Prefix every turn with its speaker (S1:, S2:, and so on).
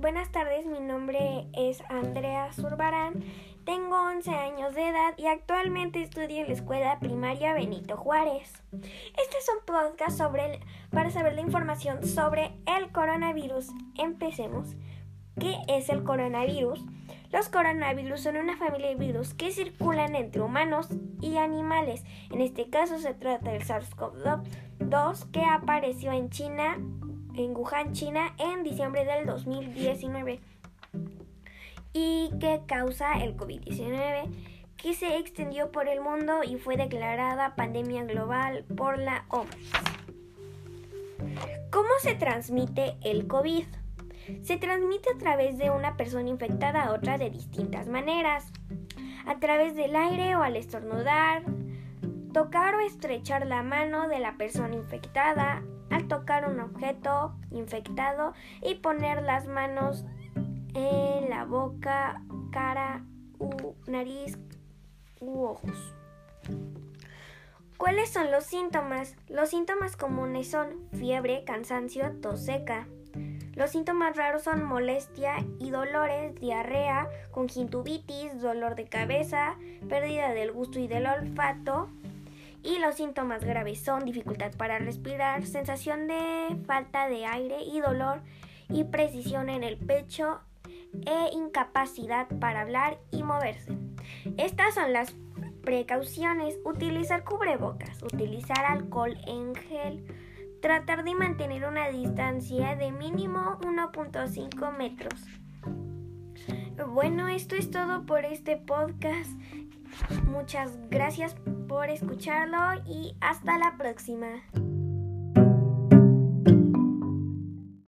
S1: buenas tardes, mi nombre es Andrea Zurbarán, tengo 11 años de edad y actualmente estudio en la escuela primaria Benito Juárez. Este es un podcast sobre para saber la información sobre el coronavirus. Empecemos. ¿Qué es el coronavirus? Los coronavirus son una familia de virus que circulan entre humanos y animales. En este caso se trata del SARS-CoV-2 que apareció en China en Wuhan, China, en diciembre del 2019 y que causa el COVID-19, que se extendió por el mundo y fue declarada pandemia global por la OMS. ¿Cómo se transmite el COVID? Se transmite a través de una persona infectada a otra de distintas maneras. A través del aire o al estornudar, tocar o estrechar la mano de la persona infectada, al tocar un objeto infectado y poner las manos en la boca, cara, u, nariz u ojos. ¿Cuáles son los síntomas? Los síntomas comunes son fiebre, cansancio, tos seca. Los síntomas raros son molestia y dolores, diarrea, conjuntivitis, dolor de cabeza, pérdida del gusto y del olfato, y los síntomas graves son dificultad para respirar, sensación de falta de aire y dolor y precisión en el pecho e incapacidad para hablar y moverse. Estas son las precauciones. Utilizar cubrebocas, utilizar alcohol en gel, tratar de mantener una distancia de mínimo 1.5 metros. Bueno, esto es todo por este podcast. Muchas gracias por escucharlo y hasta la próxima.